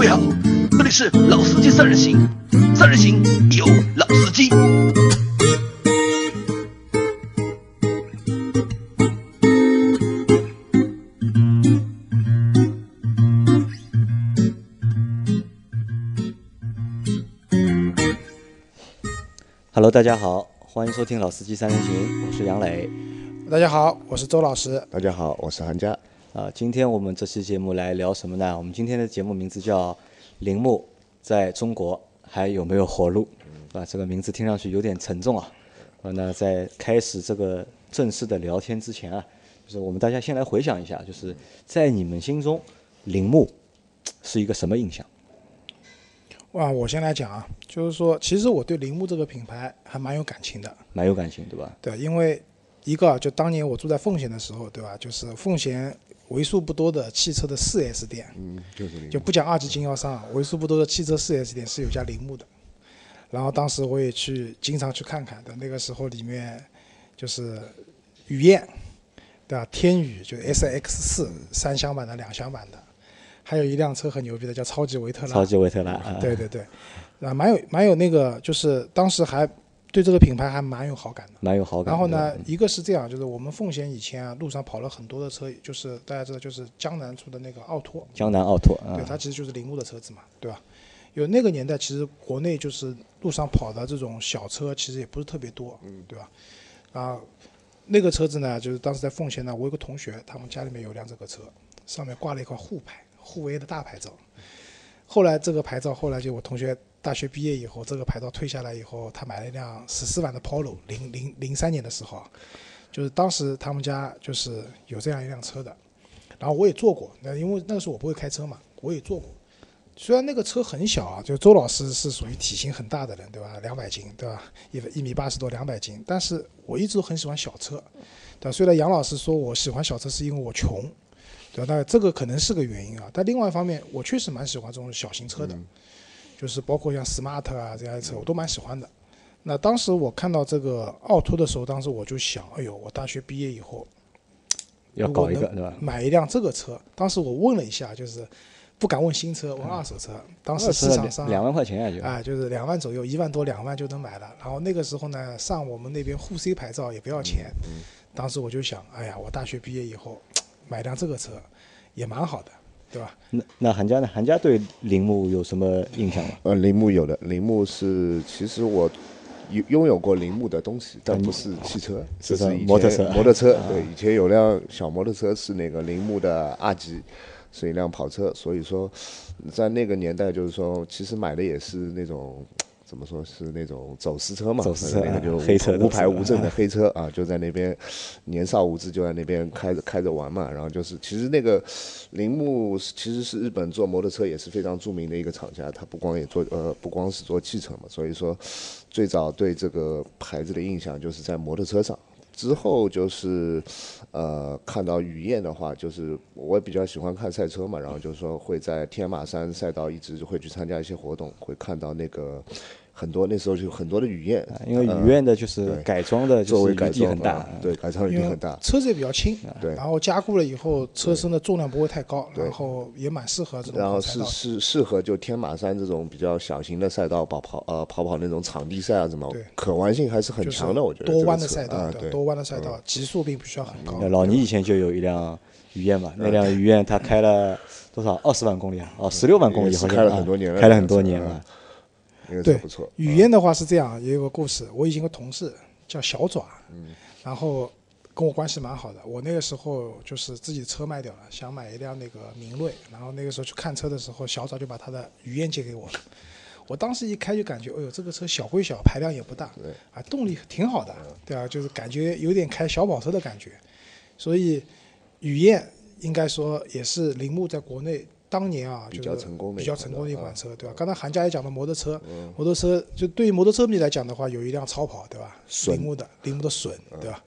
位好，这里是老司机三人行，三人行有老司机。Hello，大家好，欢迎收听《老司机三人行》，我是杨磊。大家好，我是周老师。大家好，我是韩佳。啊，今天我们这期节目来聊什么呢？我们今天的节目名字叫《铃木在中国还有没有活路》，啊，这个名字听上去有点沉重啊。啊，那在开始这个正式的聊天之前啊，就是我们大家先来回想一下，就是在你们心中，铃木是一个什么印象？哇，我先来讲啊，就是说，其实我对铃木这个品牌还蛮有感情的，蛮有感情，对吧？对，因为一个就当年我住在奉贤的时候，对吧？就是奉贤为数不多的汽车的 4S 店，嗯，就是你就不讲二级经销商啊，为数不多的汽车 4S 店是有家铃木的。然后当时我也去经常去看看的，那个时候里面就是雨燕，对吧？天宇就 S X 四三厢版的、两厢版的，还有一辆车很牛逼的叫超级维特拉，超级维特拉啊，对对对，啊，蛮有蛮有那个，就是当时还对这个品牌还蛮有好感的。蛮有好感。然后呢，一个是这样，就是我们奉贤以前啊，路上跑了很多的车，就是大家知道，就是江南出的那个奥拓，江南奥拓啊对，，它其实就是铃木的车子嘛，对吧？有那个年代，其实国内就是路上跑的这种小车，其实也不是特别多，嗯，对吧？啊，那个车子呢，就是当时在奉贤呢，我有个同学，他们家里面有辆这个车，上面挂了一块沪牌，沪 A 的大牌照。后来这个牌照，后来就我同学大学毕业以后，这个牌照退下来以后，他买了一辆十四万的 Polo，零零零三年的时候，就是当时他们家就是有这样一辆车的，然后我也坐过，那因为那个时候我不会开车嘛，我也坐过。虽然那个车很小啊，就周老师是属于体型很大的人，对吧？两百斤，对吧？一一米八十多，两百斤。但是我一直都很喜欢小车，对？虽然杨老师说我喜欢小车是因为我穷，对吧？那这个可能是个原因啊。但另外一方面，我确实蛮喜欢这种小型车的，就是包括像 smart 啊这样的车，我都蛮喜欢的。那当时我看到这个奥拓的时候，当时我就想，哎呦，我大学毕业以后要搞一个对吧？买一辆这个车。当时我问了一下，就是不敢问新车，问二手车。当时市场上两万块钱啊，就哎，就是两万左右，一万多两万就能买了。然后那个时候呢，上我们那边沪 C 牌照也不要钱。当时我就想，哎呀，我大学毕业以后买辆这个车也蛮好的，对吧？那那韩家呢？韩家对铃木有什么印象吗？呃，铃木有的，铃木是其实我有拥有过铃木的东西，但不是汽车，是是摩托车摩托车，对，以前有辆小摩托车是那个铃木的阿吉，是一辆跑车，所以说在那个年代，就是说其实买的也是那种。怎么说是那种走私车嘛？走私车啊那个就黑车无牌无证的黑车啊，就在那边年少无知，就在那边开着开着玩嘛。然后就是，其实那个铃木其实是日本做摩托车也是非常著名的一个厂家，它不光也做呃不光是做汽车嘛，所以说最早对这个牌子的印象就是在摩托车上。之后就是，呃，看到雨燕的话，就是我也比较喜欢看赛车嘛，然后就是说会在天马山赛道一直会去参加一些活动，会看到那个很多那时候就有很多的雨燕，因为雨燕的就是改装的，作为改装很大啊，对，改装余因为地很大，车子也比较轻，对。然后加固了以后，车身的重量不会太高，然后也蛮适合这种然后跑赛道。的。是是适合就天马山这种比较小型的赛道跑跑呃跑跑那种场地赛啊什么对，可玩性还是很强的，我觉得多弯的赛道，啊，对，多弯的赛道，极速并不需要很高。老倪以前就有一辆雨燕嘛，那辆雨燕他开了多少？二十万公里啊？哦，十六万公里好像开了啊很多年了开了很多年了。那个对不错。雨燕的话是这样，也有个故事。我以前有个同事叫小爪，嗯然后跟我关系蛮好的。我那个时候就是自己车卖掉了，想买一辆那个明锐，然后那个时候去看车的时候，小爪就把他的雨燕借给我了。我当时一开就感觉，哎呦，这个车小归小，排量也不大，对啊，动力挺好的，对啊，就是感觉有点开小跑车的感觉。所以雨燕应该说也是铃木在国内当年啊，比就是较成功的比较成功的一款车，对吧？刚才韩佳也讲到摩托车，摩托车就对于摩托车迷来讲的话，有一辆超跑，对吧？铃木的铃木的隼，对吧？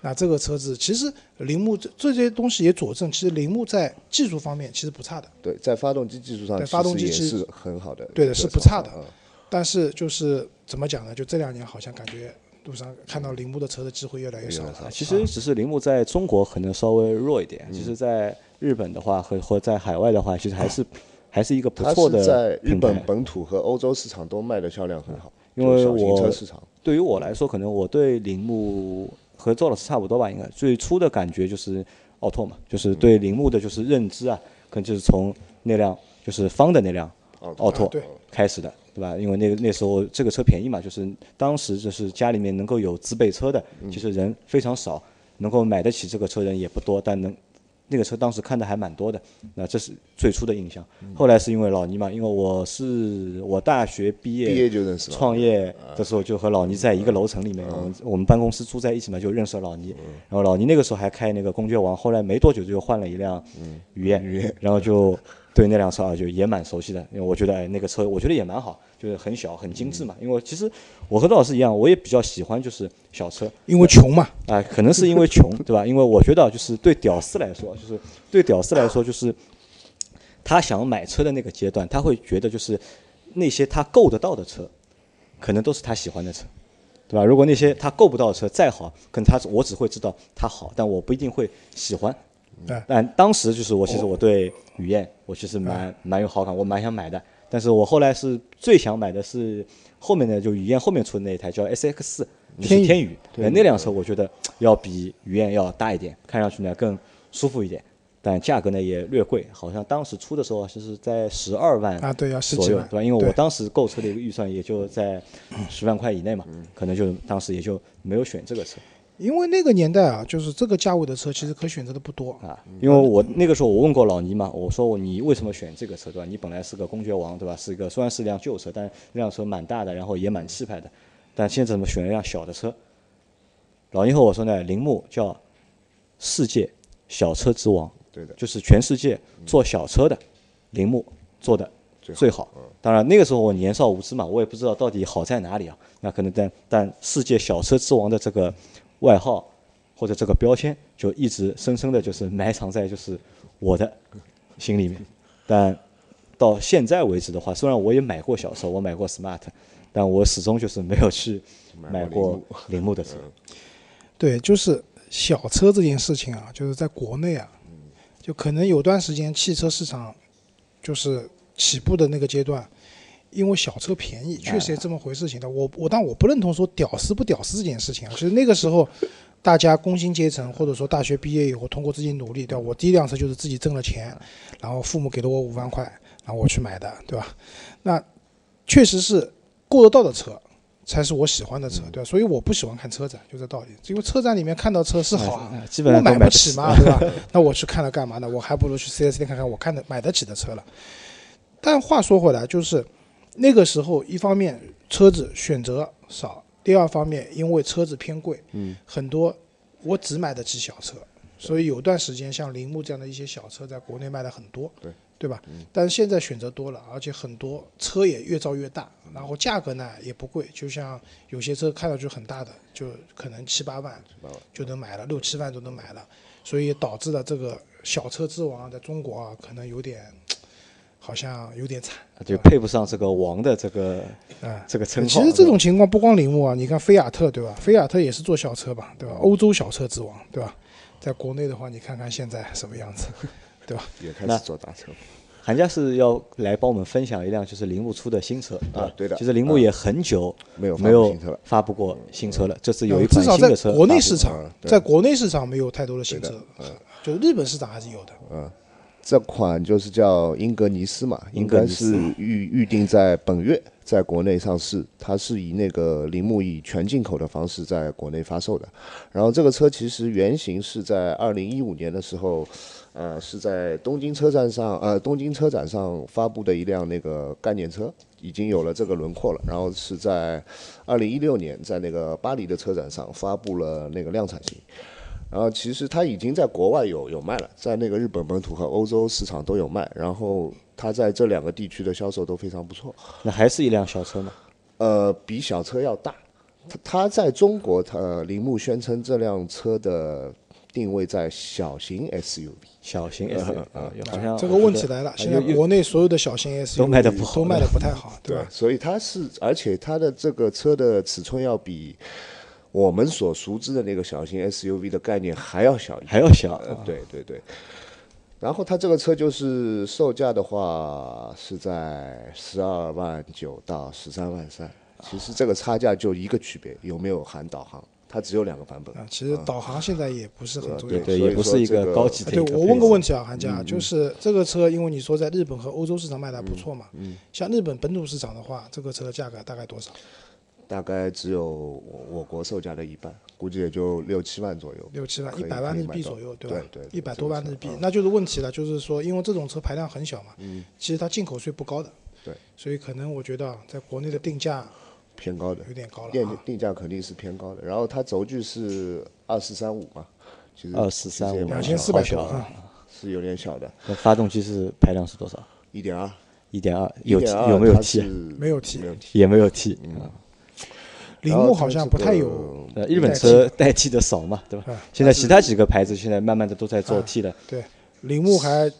那这个车子其实铃木这这些东西也佐证，其实铃木在技术方面其实不差的，对，在发动机技术上发动机其实是很好的，对的是不差的但是就是怎么讲呢？就这两年好像感觉路上看到铃木的车的机会越来越少了。其实只是铃木在中国可能稍微弱一点，其实在日本的话和和在海外的话，其实还是 还是一个不错的是在日本。本土和欧洲市场都卖的销量很好，因为我。对于我来说，可能我对铃木和周老师差不多吧，应该最初的感觉就是奥拓嘛，就是对铃木的就是认知啊，可能就是从那辆就是方的那辆奥拓开始的，对吧？因为那个那时候这个车便宜嘛，就是当时就是家里面能够有自备车的，其实人非常少，能够买得起这个车人也不多，但能那个车当时看的还蛮多的，那这是最初的印象。后来是因为老倪嘛，因为我是我大学毕业毕业就认识创业的时候就和老倪在一个楼层里面，我们我们办公室住在一起嘛，就认识了老倪。然后老倪那个时候还开那个公爵王，后来没多久就换了一辆雨燕，然后就对那辆车啊就也蛮熟悉的，因为我觉得哎那个车我觉得也蛮好，就是很小很精致嘛。因为其实我和周老师一样，我也比较喜欢就是小车，因为穷嘛，啊，可能是因为穷，对吧？因为我觉得啊就是对屌丝来说，就是对屌丝来说，就是他想买车的那个阶段，他会觉得就是那些他够得到的车，可能都是他喜欢的车，对吧？如果那些他够不到的车再好，可能他我只会知道它好，但我不一定会喜欢。对但当时就是我，其实我对雨燕，我其实蛮蛮有好感，我蛮想买的。但是我后来是最想买的是后面的，就雨燕后面出的那一台叫 S X 天宇天宇。哎那辆车我觉得要比雨燕要大一点，看上去呢更舒服一点，但价格呢也略贵，好像当时出的时候就是在十二万啊对要十左几万，右对吧？因为我当时购车的一个预算也就在十万块以内嘛，可能就当时也就没有选这个车。因为那个年代啊，就是这个价位的车其实可选择的不多。啊，因为我那个时候我问过老倪嘛，我说你为什么选这个车对吧？你本来是个公爵王对吧？是一个虽然是辆旧车，但那辆车蛮大的，然后也蛮气派的，但现在怎么选了一辆小的车？老倪和我说呢，铃木叫世界小车之王，对的，就是全世界做小车的，铃木做的最好。当然那个时候我年少无知嘛，我也不知道到底好在哪里啊。那可能但但世界小车之王的这个外号或者这个标签，就一直深深的就是埋藏在就是我的心里面。但到现在为止的话，虽然我也买过小车，我买过 smart，但我始终就是没有去买过 铃木的车。对，就是小车这件事情啊，就是在国内啊，就可能有段时间汽车市场就是起步的那个阶段，因为小车便宜，确实也这么回事情的。我我但我不认同说屌丝不屌丝这件事情啊，其实那个时候。大家工薪阶层，或者说大学毕业以后通过自己努力，对吧？我第一辆车就是自己挣了钱，然后父母给了我五万块，然后我去买的，对吧？那确实是够得到的车，才是我喜欢的车，对吧？所以我不喜欢看车展，就这道理。因为车展里面看到车是好啊哎，基本买不起起嘛，对吧？那我去看了干嘛呢？我还不如去 4S 店看看我看的买得起的车了。但话说回来，就是那个时候，一方面车子选择少，第二方面因为车子偏贵，嗯，很多我只买得起小车，所以有段时间像铃木这样的一些小车在国内卖的很多，对。对吧？但是现在选择多了，而且很多车也越造越大，然后价格呢也不贵，就像有些车看上去很大的，就可能七八万就能买了，六七万都能买了，所以导致了这个小车之王在中国啊，可能有点好像有点惨。就配不上这个王的这个啊这个称号。其实这种情况不光铃木啊，你看菲亚特对吧？菲亚特也是做小车吧，对吧？欧洲小车之王对吧？在国内的话，你看看现在什么样子，对吧？也开那始做大车。韩家是要来帮我们分享一辆就是铃木出的新车啊对的其实铃木也很久没有没有发布过新车了，这次有一款至少在新的车国内市场在国内市场没有太多的新车对的嗯，就日本市场还是有的。这款就是叫英格尼斯嘛，应该是预预定在本月在国内上市。它是以那个铃木以全进口的方式在国内发售的。然后这个车其实原型是在二零一五年的时候，呃，是在东京车站上，呃，东京车展上发布的一辆那个概念车，已经有了这个轮廓了。然后是在二零一六年在那个巴黎的车展上发布了那个量产型。然后其实它已经在国外有有卖了，在那个日本本土和欧洲市场都有卖。然后它在这两个地区的销售都非常不错，那还是一辆小车吗？呃，比小车要大。它它在中国，它铃木宣称这辆车的定位在小型 SUV。小型 SUV 啊，好像这个问题来了，现在国内所有的小型 SUV 都卖的不好都卖的不太好，对吧？所以它是，而且它的这个车的尺寸要比我们所熟知的那个小型 SUV 的概念还要小一点。还要小呃，对对对。然后它这个车就是售价的话是在十二万九到十三万三，其实这个差价就一个区别，有没有含导航？它只有两个版本。啊，其实导航现在也不是很重要。对，对也不是一个高级的哎对我问个问题啊，韩家，就是这个车，因为你说在日本和欧洲市场卖的还不错嘛，嗯像日本本土市场的话，这个车的价格大概多少？大概只有我我国售价的一半，估计也就六七万左右。六七万，一百万日币左右，吧？对对对一百多万日币嗯，那就是问题了，就是说，因为这种车排量很小嘛，嗯其实它进口税不高的，对，所以可能我觉得啊在国内的定价偏高的有，点高了定啊。定价肯定是偏高的。然后它轴距是二四三五嘛，其实2435其实也蛮两千四百多啊，好小啊是有点小的，那发动机是排量是多少？一点二，一点二，有有没有 T？没有 T 没有 T。也没有 T 嗯啊。铃木好像不太有，呃，日本车代替的少嘛，对吧啊？现在其他几个牌子现在慢慢的都在做啊 T 了，对，铃木还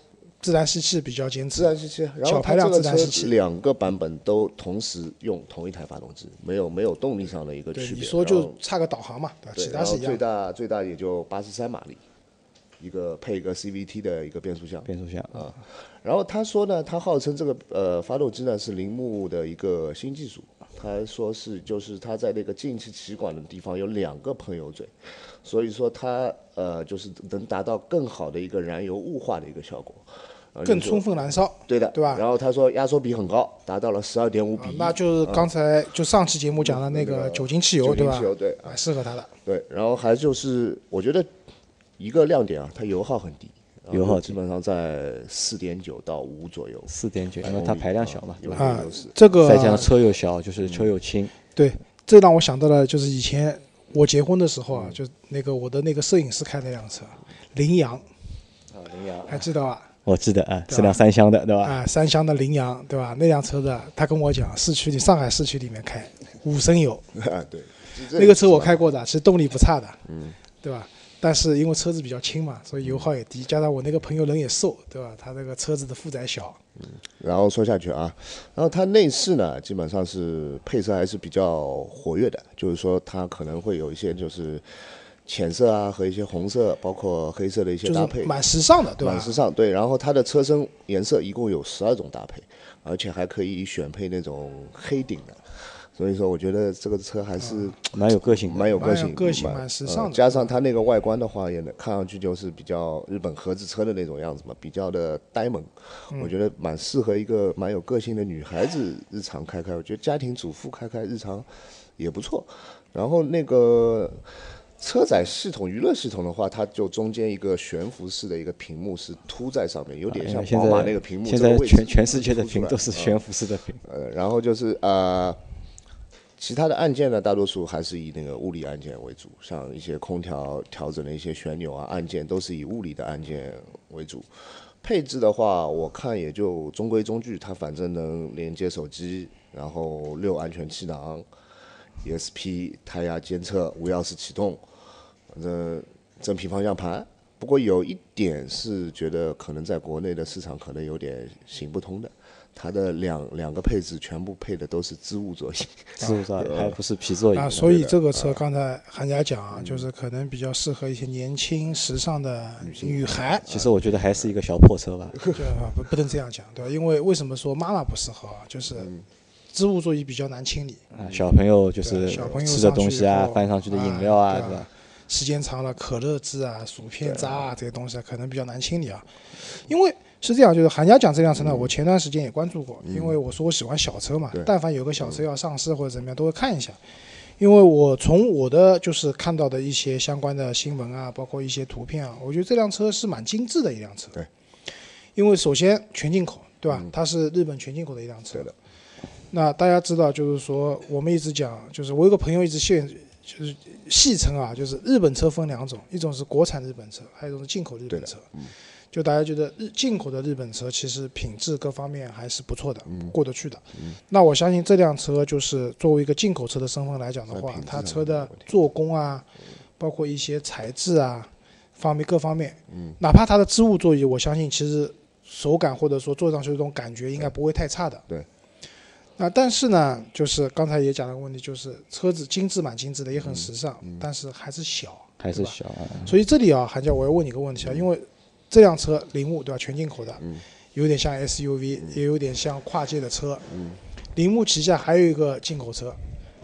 自然吸气比较坚持，自然吸气，然后排量自然吸气两个版本都同时用同一台发动机，没有没有动力上的一个，区别。你说就差个导航嘛，对吧？其他是一样最。大最大也就八十三马力，一个配一个 CVT 的一个变速箱。变速箱啊，然后他说呢，他号称这个呃发动机呢是铃木的一个新技术，他说是就是他在那个进气歧管的地方有两个喷油嘴，所以说它呃就是能达到更好的一个燃油雾化的一个效果，更充分燃烧，对的，对吧？然后他说压缩比很高，达到了十二点五比那就是刚才就上期节目讲的那个酒精汽油，酒对吧？精汽油对啊，适合它的。对，然后还就是我觉得一个亮点啊，它油耗很低，油耗基本上在四点九到五左右，四点九，因为它排量小嘛，对吧？啊。这个再加上车又小，就是车又轻，对，这让我想到了，就是以前我结婚的时候嗯啊，就那个我的那个摄影师开那辆车，羚羊，啊，羚羊，还记得吧？我记得啊，是辆三厢的，对吧？啊，三厢的羚羊，对吧？那辆车子，他跟我讲，市区里上海市区里面开，五升油，啊，对，那个车我开过的，其实动力不差的，嗯，对吧？但是因为车子比较轻嘛，所以油耗也低，加上我那个朋友人也瘦，对吧？他这个车子的负载小，嗯然后说下去啊，然后它内饰呢，基本上是配色还是比较活跃的，就是说它可能会有一些就是浅色啊和一些红色，包括黑色的一些搭配是，蛮时尚的，对吧蛮？时尚。对，然后它的车身颜色一共有十二种搭配，而且还可以选配那种黑顶的，所以说我觉得这个车还是蛮有个性，蛮有个性，蛮个性蛮蛮时尚加上它那个外观的话，也能看上去就是比较日本合资车的那种样子嘛，比较的呆萌。嗯我觉得蛮适合一个蛮有个性的女孩子日常开开。我觉得家庭主妇开开日常也不错。然后那个车载系统、娱乐系统的话，它就中间一个悬浮式的一个屏幕是凸在上面，有点像宝马那个屏幕。现在全全世界的屏都是啊悬浮式的屏，呃，然后就是呃，其他的按键呢，大多数还是以那个物理按键为主，像一些空调调整的一些旋钮啊按键，都是以物理的按键为主。配置的话，我看也就中规中矩，它反正能连接手机，然后六安全气囊，ESP 胎压监测，无钥匙启动，反正真皮方向盘。不过有一点是觉得可能在国内的市场可能有点行不通的，它的两两个配置全部配的都是织物座椅，织物座椅？还不是皮座椅啊，所以这个车刚才韩家讲啊，就是可能比较适合一些年轻时尚的女孩，其实我觉得还是一个小破车吧。对啊不不能这样讲，对吧？因为为什么说妈妈不适合啊？就是织物座椅比较难清理，啊，小朋友就是小朋友吃的东西啊翻上去的饮啊料啊，对啊对吧？时间长了，可乐渍啊、薯片渣啊这些东西啊可能比较难清理啊。因为是这样，就是韩家讲这辆车呢，我前段时间也关注过，因为我说我喜欢小车嘛，但凡有个小车要上市或者怎么样，都会看一下。因为我从我的就是看到的一些相关的新闻啊，包括一些图片啊，我觉得这辆车是蛮精致的一辆车。对，因为首先全进口，对吧？它是日本全进口的一辆车。对的。那大家知道，就是说我们一直讲，就是我有个朋友一直现就是戏称啊，就是日本车分两种，一种是国产日本车，还有一种是进口日本车。就大家觉得日进口的日本车其实品质各方面还是不错的，过得去的。那我相信这辆车就是作为一个进口车的身份来讲的话它车的做工啊，包括一些材质啊方面各方面，哪怕它的织物座椅，我相信其实手感或者说坐上去这种感觉应该不会太差的。对。那但是呢，就是刚才也讲了个问题，就是车子精致蛮精致的，也很时尚，但是还是小，还是小啊。所以这里啊，韩教，我要问你个问题啊，因为这辆车铃木对吧，全进口的，有点像 SUV，也有点像跨界的车。铃木旗下还有一个进口车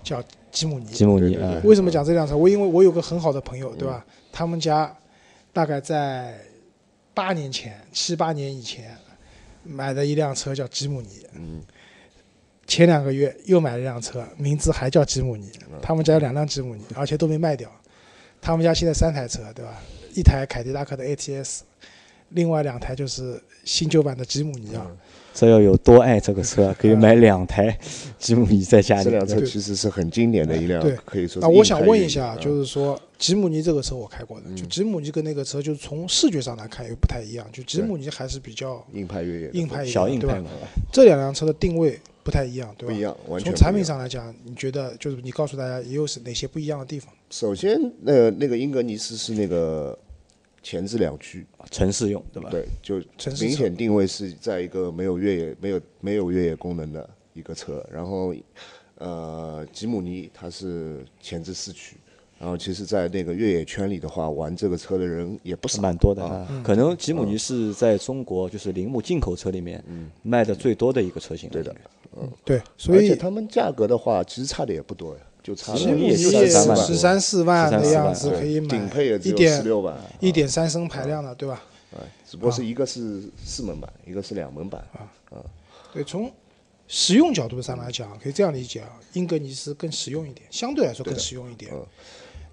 叫吉姆尼。吉姆尼为什么讲这辆车？我因为我有个很好的朋友，对吧？他们家大概在八年前、七八年以前买的一辆车叫吉姆尼。嗯。前两个月又买了一辆车，名字还叫吉姆尼。他们家有两辆吉姆尼，而且都没卖掉。他们家现在三台车，对吧？一台凯迪拉克的 ATS，另外两台就是新旧版的吉姆尼啊。这要有多爱这个车，可以买两台吉姆尼在家里。这辆车其实是很经典的一辆对，可以说那我想问一下，啊就是说吉姆尼这个车我开过的，嗯就吉姆尼跟那个车，就是从视觉上来看又不太一样。就吉姆尼还是比较硬派越野硬派小硬对吧？派嘛，这两辆车的定位不太一样，对吧？不一样，完全从产品。上来讲，你觉得就是你告诉大家也有是哪些不一样的地方？首先，那那个英格尼斯是那个前置两驱，城市用对吧？对，就明显定位是在一个没有越野、没有没有越野功能的一个车。然后，呃，吉姆尼它是前置四驱，然后其实，在那个越野圈里的话，玩这个车的人也不是，蛮多的。可能吉姆尼是在中国就是铃木进口车里面卖的最多的一个车型了。对的嗯对，所而且以他们价格的话，其实差的也不多呀，就差了吉姆尼也就也13万十三四万的样子可以买顶买配也只有一点十六万，一点三升排量的，对吧？哎，只不过是一个是四门版，一个是两门版啊，对，从实用角度上来讲，可以这样理解啊，英格尼斯更实用一点，相对来说更实用一点。嗯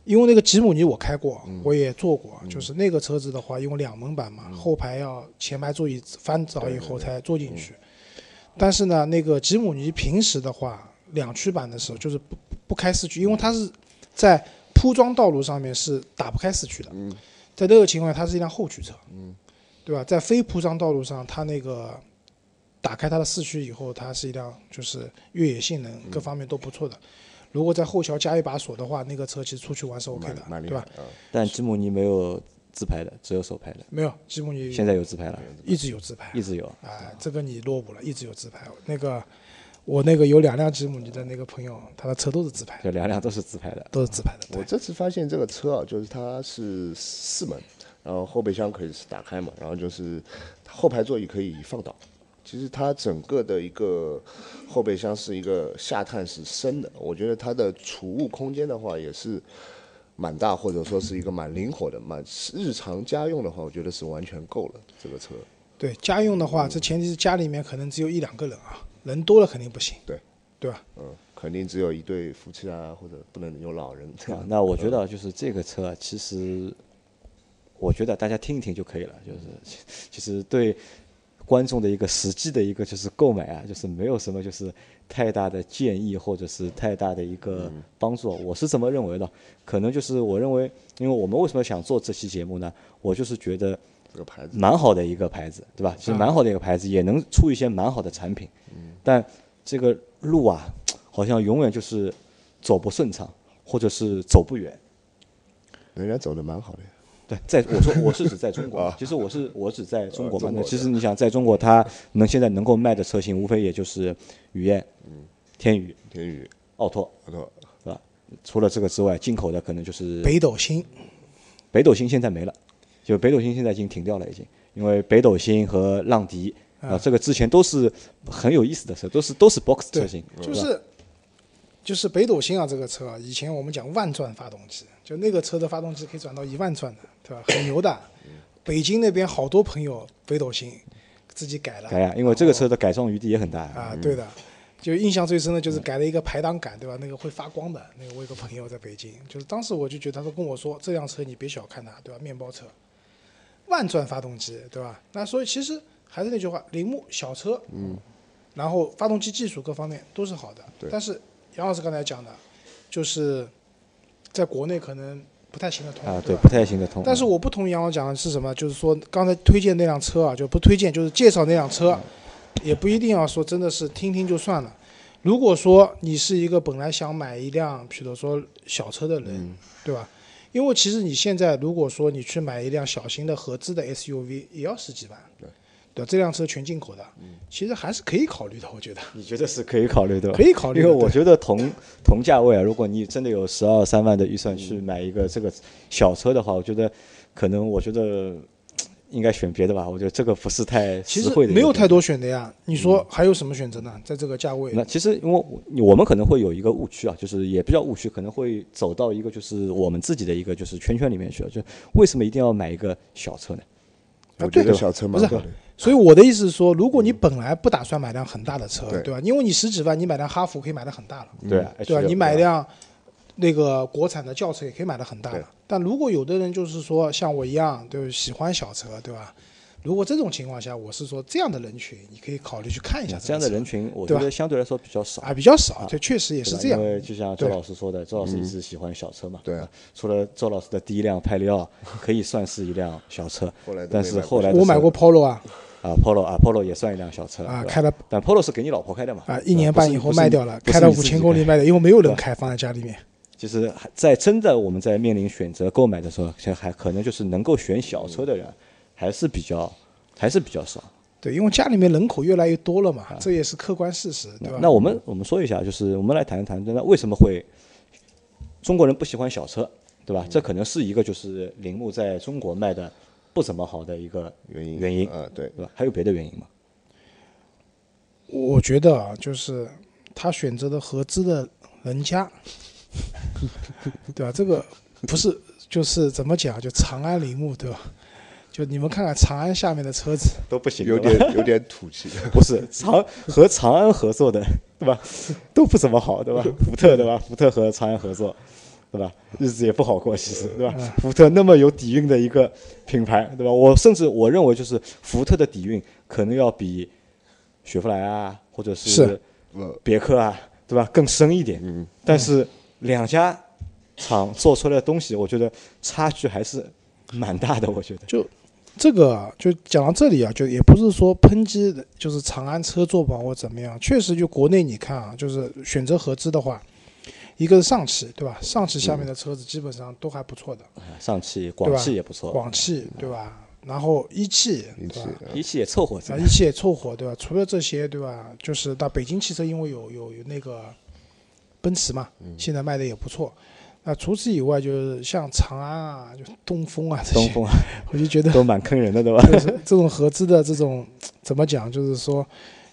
因为那个吉姆尼我开过，我也坐过，就是那个车子的话，因为两门版嘛，后排要前排座椅翻倒以后才坐进去。但是呢，那个吉姆尼平时的话，两驱版的时候就是不不开四驱，因为它是在铺装道路上面是打不开四驱的。嗯在这个情况下，它是一辆后驱车，嗯对吧？在非铺装道路上，它那个打开它的四驱以后，它是一辆就是越野性能各方面都不错的。如果在后桥加一把锁的话，那个车其实出去玩是 OK 的，对吧？蛮蛮厉害啊。但吉姆尼没有自拍的，只有手拍的。没有，吉姆尼现在有自拍了，一直有自拍，一直有。哎，这个你落伍了，一直有自拍。那个我那个有两辆吉姆尼的那个朋友，他的车都是自排，就两辆都是自排的。都是自排的。我这次发现这个车啊，就是它是四门，然后后备箱可以是打开嘛，然后就是后排座椅可以放倒。其实它整个的一个后备箱是一个下探是深的，我觉得它的储物空间的话也是蛮大，或者说是一个蛮灵活的，蛮日常家用的话，我觉得是完全够了这个车。对家用的话，这前提是家里面可能只有一两个人啊，人多了肯定不行。对，对吧？嗯，肯定只有一对夫妻啊，或者不能有老人这样。，啊 那我觉得就是这个车啊，其实我觉得大家听一听就可以了。就是其 其实对观众的一个实际的一个就是购买啊，就是没有什么就是太大的建议或者是太大的一个帮助。我是这么认为的，可能就是我认为，因为我们为什么想做这期节目呢？我就是觉得这个牌子蛮好的一个牌子，对吧？其实蛮好的一个牌子，也能出一些蛮好的产品。但这个路啊，好像永远就是走不顺畅，或者是走不远。人家走的蛮好的呀。对，在我说我是指在中国，其实我是我只在中国嘛。那其实你想，在中国它能现在能够卖的车型，无非也就是雨燕、天宇、天宇，奥拓，奥拓是吧？除了这个之外，进口的可能就是北斗星北斗星现在没了，就北斗星现在已经停掉了，已经，因为北斗星和浪迪啊，这个之前都是很有意思的车，都是都是 box 车型，，吧就是就是北斗星啊，这个车啊，以前我们讲万转发动机，就那个车的发动机可以转到一万转的，对吧？很牛的。北京那边好多朋友北斗星自己改了改呀，因为这个车的改装余地也很大。啊，对的。就印象最深的就是改了一个排挡杆，对吧？那个会发光的，那个我有个朋友在北京，就是当时我就觉得他说跟我说这辆车你别小看它，对吧？面包车，万转发动机，对吧？那所以其实还是那句话，铃木小车，嗯，然后发动机技术各方面都是好的，对但是杨老师刚才讲的，就是在国内可能不太行得通，啊，对？不太行得通。但是我不同意杨老讲的是什么？就是说刚才推荐那辆车啊，就不推荐，就是介绍那辆车，也不一定要说真的是听听就算了。如果说你是一个本来想买一辆，比如说小车的人，对吧？因为其实你现在如果说你去买一辆小型的合资的 SUV，也要十几万，对，对，这辆车全进口的，其实还是可以考虑的，我觉得你觉得是可以考虑的？可以考虑。因为我觉得同同价位啊，如果你真的有十二三万的预算去买一个这个小车的话，我觉得可能我觉得应该选别的吧？我觉得这个不是太其实实惠的。没有太。多选的呀。你说还有什么选择呢？在这个价位那，其实，因为我我们可能会有一个误区啊，就是也不叫误区，可能会走到一个就是我们自己的一个就是圈圈里面去了。就为什么一定要买一个小车呢？我觉对得小车嘛不是。所以我的意思是说，如果你本来不打算买辆很大的车，对对吧？因为你十几万，你买辆哈弗可以买的很大了，对啊，对吧？你买一辆那个国产的轿车也可以买的很大的。但如果有的人就是说像我一样，对，喜欢小车，对吧？如果这种情况下，我是说这样的人群，你可以考虑去看一下这样的人群，我觉得相对来说比较少。啊比较少，对，确实也是这样因。为就像周老师说的，周老师一直喜欢小车嘛。对啊除了周老师的第一辆派利奥可以算是一辆小车后来，但是后来我买过 Polo 啊啊 Polo 啊 Polo 也算一辆小车啊，开了但 Polo 是给你老婆开的嘛？啊，一年半以后卖掉了，开了五千公里卖的，因为没有人开，放在家里面。就是还在真的我们在面临选择购买的时候，现在还可能就是能够选小车的人还是比较还是比较少。对，因为家里面人口越来越多了嘛，这也是客观事实，对吧？那我们我们说一下，就是我们来谈一谈，那为什么会中国人不喜欢小车，对吧？这可能是一个就是铃木在中国卖的不怎么好的一个原因原因，啊，对，对吧？还有别的原因吗？我觉得啊，就是他选择的合资的人家，对吧？这个不是就是怎么讲，就长安铃木，对吧？就你们看看长安下面的车子，都不行有点有点土气。不是长和长安合作的，对吧？都不怎么好，对吧？福特对吧？福特和长安合作，对吧？日子也不好过，其实对吧？福特那么有底蕴的一个品牌，对吧？我甚至我认为就是福特的底蕴可能要比雪佛兰啊，或者是别克啊，对吧？更深一点。嗯，但是两家厂做出来的东西，我觉得差距还是蛮大的。我觉得就，这个啊就讲到这里啊，就也不是说抨击的，就是长安车做不好或怎么样，确实就国内你看啊，就是选择合资的话，一个是上汽，对吧？上汽下面的车子基本上都还不错的，上汽、广汽也不错，广汽对吧？然后一汽一汽对吧？一汽也凑合。一汽也凑合，对吧？除了这些，对吧？就是到北京汽车，因为有有有那个奔驰嘛，嗯现在卖的也不错。那除此以外，就是像长安啊，就东风啊这些，东风啊我就觉得都蛮坑人的，对吧？就是这种合资的这种怎么讲，就是说，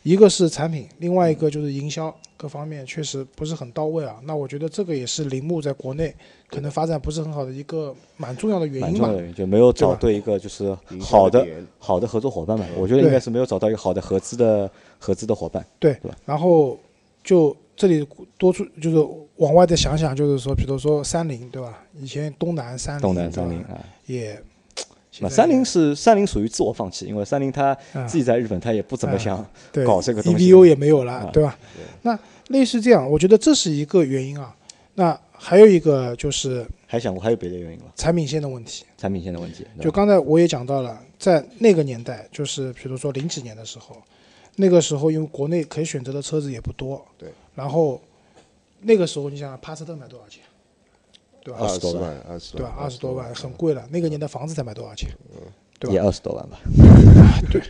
一个是产品，另外一个就是营销各方面确实不是很到位啊。那我觉得这个也是铃木在国内可能发展不是很好的一个蛮重要的原因吧蛮重要。的原因，就没有找对一个就是好的好的合作伙伴嘛。我觉得应该是没有找到一个好的合资的合资的伙伴。对对吧，然后就这里多出就是往外再想想，就是说，比如说三菱，对吧？以前东南三菱，东南三菱啊，也，那三菱是三菱属于自我放弃，因为三菱它啊自己在日本它也不怎么想搞这个东西 EVO 也没有了，啊对吧？那类似这样，我觉得这是一个原因啊。那还有一个就是还想过还有别的原因吗？产品线的问题。产品线的问题，就刚才我也讲到了，在那个年代，就是比如说零几年的时候，那个时候因为国内可以选择的车子也不多，对，然后那个时候你想想帕萨特买多少钱，对吧？二十多万万，二十对吧？二十多万很贵了，那个年代房子才买多少钱，对吧？也二十多万吧。对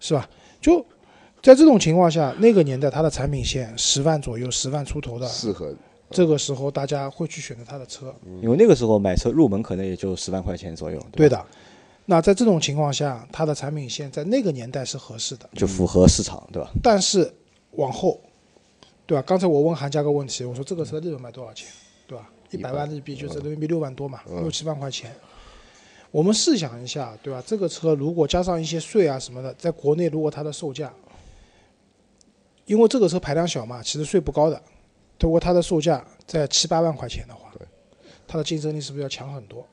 是吧？就在这种情况下，那个年代它的产品线十万左右，十万出头的，适合这个时候大家会去选择它的车，因为那个时候买车入门可能也就十万块钱左右，吧，对的。那在这种情况下，它的产品线在那个年代是合适的，就符合市场，对吧？但是往后，对吧？刚才我问韩家个问题，我说这个车在日本卖多少钱，对吧？一百万日币就是人民币六万多嘛，六七万块钱。我们试想一下，对吧？这个车如果加上一些税啊什么的，在国内如果它的售价，因为这个车排量小嘛，其实税不高的。如果它的售价在七八万块钱的话，它的竞争力是不是要强很多？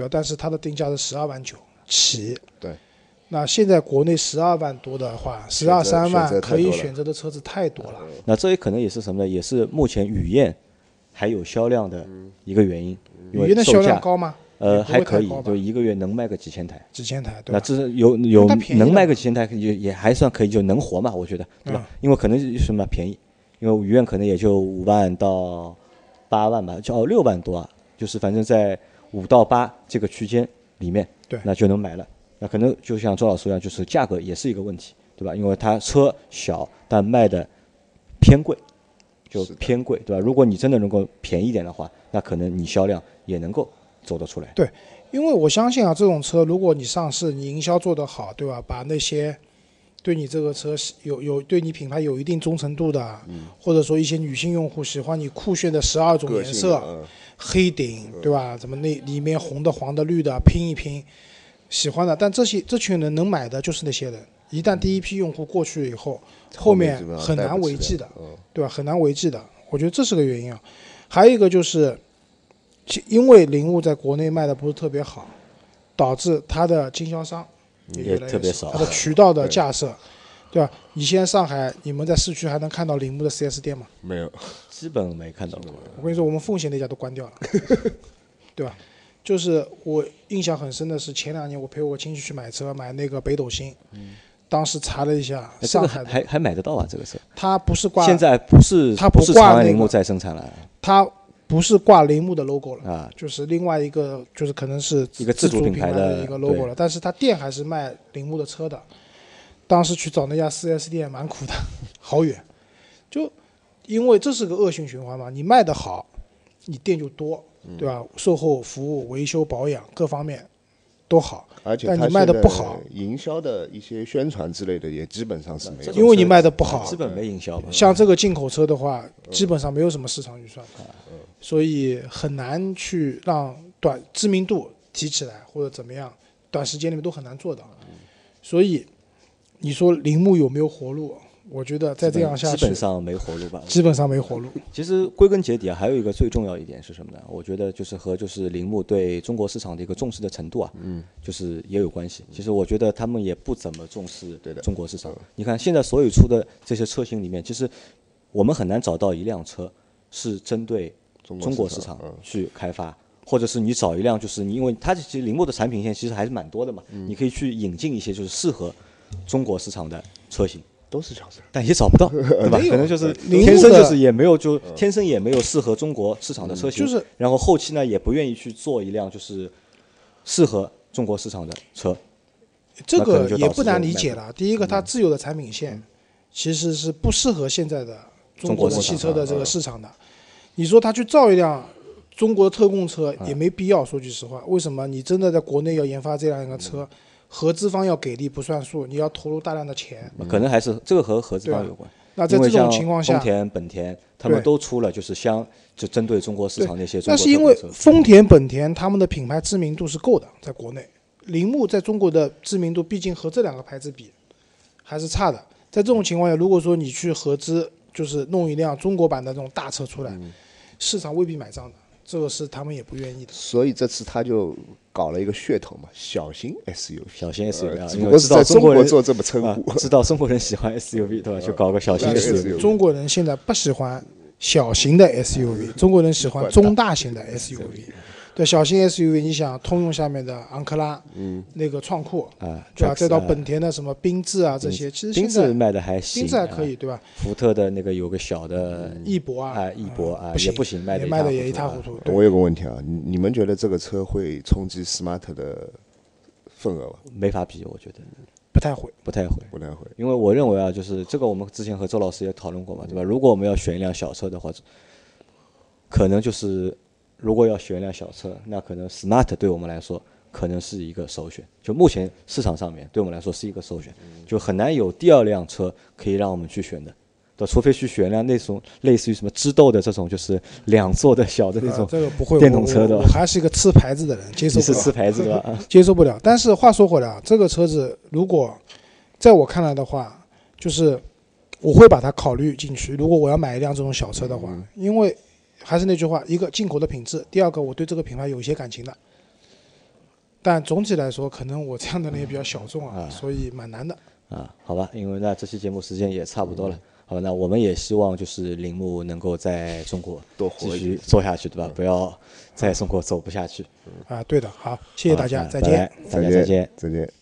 对吧？但是它的定价是十二万九起。对。那现在国内十二万多的话，十二三万可以选择的车子太多了。那这也可能也是什么呢？也是目前雨燕还有销量的一个原因，雨燕的销量高吗？呃还可以就一个月能卖个几千台。几千台，对吧？那这是有有能卖个几千台，也也还算可以，就能活嘛，我觉得，对吧？嗯因为可能是什么便宜，因为雨燕可能也就五万到八万吧，就哦六万多啊，就是反正在五到八这个区间里面，对那就能买了。那可能就像周老师一样，就是价格也是一个问题，对吧？因为它车小，但卖的偏贵，就偏贵，对吧？如果你真的能够便宜一点的话，那可能你销量也能够走得出来。对因为我相信啊，这种车如果你上市，你营销做得好，对吧？把那些对你这个车是有有对你品牌有一定忠诚度的，或者说一些女性用户喜欢你酷炫的十二种颜色，黑顶，对吧？怎么那里面红的、黄的、绿的拼一拼，喜欢的。但这些这群人能买的就是那些人，一旦第一批用户过去以后，后面很难带不起来为继的，嗯，对吧？很难为继的。我觉得这是个原因啊。还有一个就是，其因为铃木在国内卖的不是特别好，导致它的经销商也特别少它的渠道的架设，对吧？以前上海你们在市区还能看到铃木的 4S 店吗？没有，基本没看到过。我跟你说，我们奉贤那家都关掉了，对吧？就是我印象很深的是前两年我陪我亲戚去买车，买那个北斗星，当时查了一下上海的，还还还买得到啊？这个车它不是挂现在不是它不是长安铃木在生产了它不是挂铃木的 logo 了，啊？就是另外一个就是可能是一个自主主品牌的的一个 logo 了，但是它店还是卖铃木的车的。当时去找那家 4S 店蛮苦的，好远，就因为这是个恶性循环嘛，你卖的好，你店就多，嗯对吧？售后服务、维修保养各方面都好，而且但你卖的不好营销的一些宣传之类的也基本上是没有。因为你卖的不好基本没营销嘛。像这个进口车的话，基本上没有什么市场预算，嗯所以很难去让短知名度提起来或者怎么样，短时间里面都很难做到。所以你说铃木有没有活路？我觉得再这样下去基本，上没活路吧。基本上没活路。其实归根结底啊，还有一个最重要一点是什么呢？我觉得就是和就是铃木对中国市场的一个重视的程度啊，嗯，就是也有关系。其实我觉得他们也不怎么重视对的中国市场。你看现在所有出的这些车型里面，其实我们很难找到一辆车是针对中中国市场去开发，或者是你找一辆就是你因为它其实铃木的产品线其实还是蛮多的嘛，你可以去引进一些就是适合中国市场的车型。都是小车。但也找不到，对吧？可能就是天生就是也没有就天生也没有适合中国市场的车型，就是然后后期呢也不愿意去做一辆就是适合中国市场的车，这个也不难理解了。第一个，它自有的产品线其实是不适合现在的中国汽车的这个市场的。你说他去造一辆中国的特供车嗯也没必要，说句实话，为什么？你真的在国内要研发这样一个车，合资方要给力不算数，你要投入大量的钱。可能还是这个和合资方有关。那在这种情况下丰，田、本田他们都出了就是相就针对中国市场那些那是因为丰田、本田他们的品牌知名度是够的，在国内，铃木在中国的知名度毕竟和这两个牌子比还是差的。在这种情况下，如果说你去合资，就是弄一辆中国版的这种大车出来，嗯市场未必买账的，这个是他们也不愿意的。所以这次他就搞了一个噱头嘛，小型 SUV。小型 SUV 啊，只不过是因为知道在中国人做这么称啊呼，，知道中国人喜欢 SUV 对吧？就搞个小型。SUV 中国人现在不喜欢小型的 SUV，中国人喜欢中大型的 SUV。对，小型 SUV，你想通用下面的昂克拉，嗯，那个创酷，啊，对吧？再到啊本田的什么缤智啊这些，其实缤智卖的还行，缤智还可以，对吧？福特的那个有个小的翼博啊，啊翼博啊也不行卖的也卖的一塌糊涂啊也一塌糊涂。我有个问题啊，你你们觉得这个车会冲击 Smart 的份额吗？没法比，我觉得不太会。不太会。不太会。因为我认为啊，就是这个我们之前和周老师也讨论过嘛，对吧？如果我们要选一辆小车的话，可能就是如果要选一辆小车，那可能 Smart 对我们来说可能是一个首选。就目前市场上面对我们来说是一个首选，就很难有第二辆车可以让我们去选的。对，除非去选一辆那种类似于什么知豆的这种，就是两座的小的那啊种这个不会，电动车的我还是一个吃牌子的人，接受不了，你是吃牌子的吧？接受不了。但是话说回来啊，这个车子如果在我看来的话，就是我会把它考虑进去。如果我要买一辆这种小车的话，嗯因为还是那句话，一个进口的品质，第二个我对这个品牌有一些感情的。但总体来说，可能我这样的人也比较小众啊，所以蛮难的。啊，好吧，因为那这期节目时间也差不多了，好吧，那我们也希望就是铃木能够在中国继多活一续做下去，对吧？不要在中国走不下去。啊，对的，好，谢谢大家，再见。大家再见。再见。